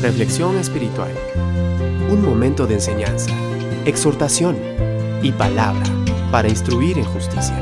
Reflexión espiritual. Un momento de enseñanza, exhortación y palabra para instruir en justicia.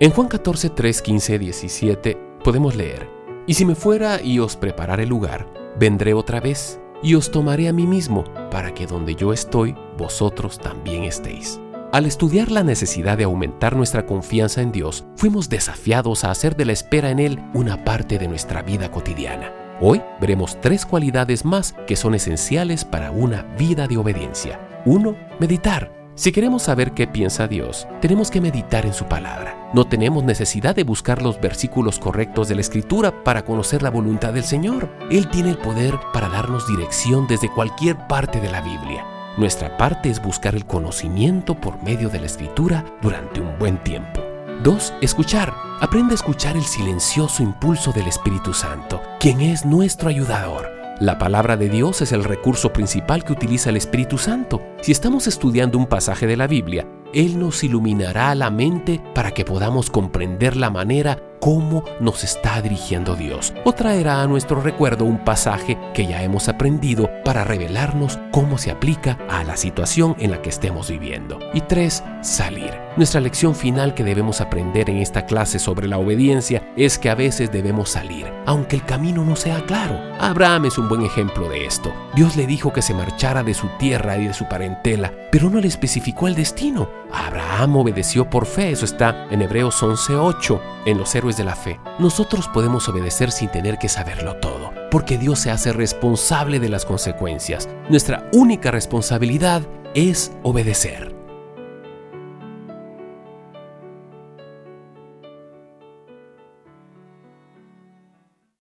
En Juan 14, 3, 15, 17 podemos leer, Y si me fuera y os preparare lugar, vendré otra vez y os tomaré a mí mismo, para que donde yo estoy, vosotros también estéis. Al estudiar la necesidad de aumentar nuestra confianza en Dios, fuimos desafiados a hacer de la espera en Él una parte de nuestra vida cotidiana. Hoy veremos tres cualidades más que son esenciales para una vida de obediencia. 1. Meditar. Si queremos saber qué piensa Dios, tenemos que meditar en su palabra. No tenemos necesidad de buscar los versículos correctos de la Escritura para conocer la voluntad del Señor. Él tiene el poder para darnos dirección desde cualquier parte de la Biblia. Nuestra parte es buscar el conocimiento por medio de la escritura durante un buen tiempo. 2. Escuchar. Aprende a escuchar el silencioso impulso del Espíritu Santo, quien es nuestro ayudador. La palabra de Dios es el recurso principal que utiliza el Espíritu Santo. Si estamos estudiando un pasaje de la Biblia, Él nos iluminará la mente para que podamos comprender la manera cómo nos está dirigiendo Dios, o traerá a nuestro recuerdo un pasaje que ya hemos aprendido para revelarnos cómo se aplica a la situación en la que estemos viviendo. Y tres, salir. Nuestra lección final que debemos aprender en esta clase sobre la obediencia es que a veces debemos salir, aunque el camino no sea claro. Abraham es un buen ejemplo de esto. Dios le dijo que se marchara de su tierra y de su parentela, pero no le especificó el destino. Abraham obedeció por fe, eso está en Hebreos 11:8, en los de la fe. Nosotros podemos obedecer sin tener que saberlo todo, porque Dios se hace responsable de las consecuencias. Nuestra única responsabilidad es obedecer.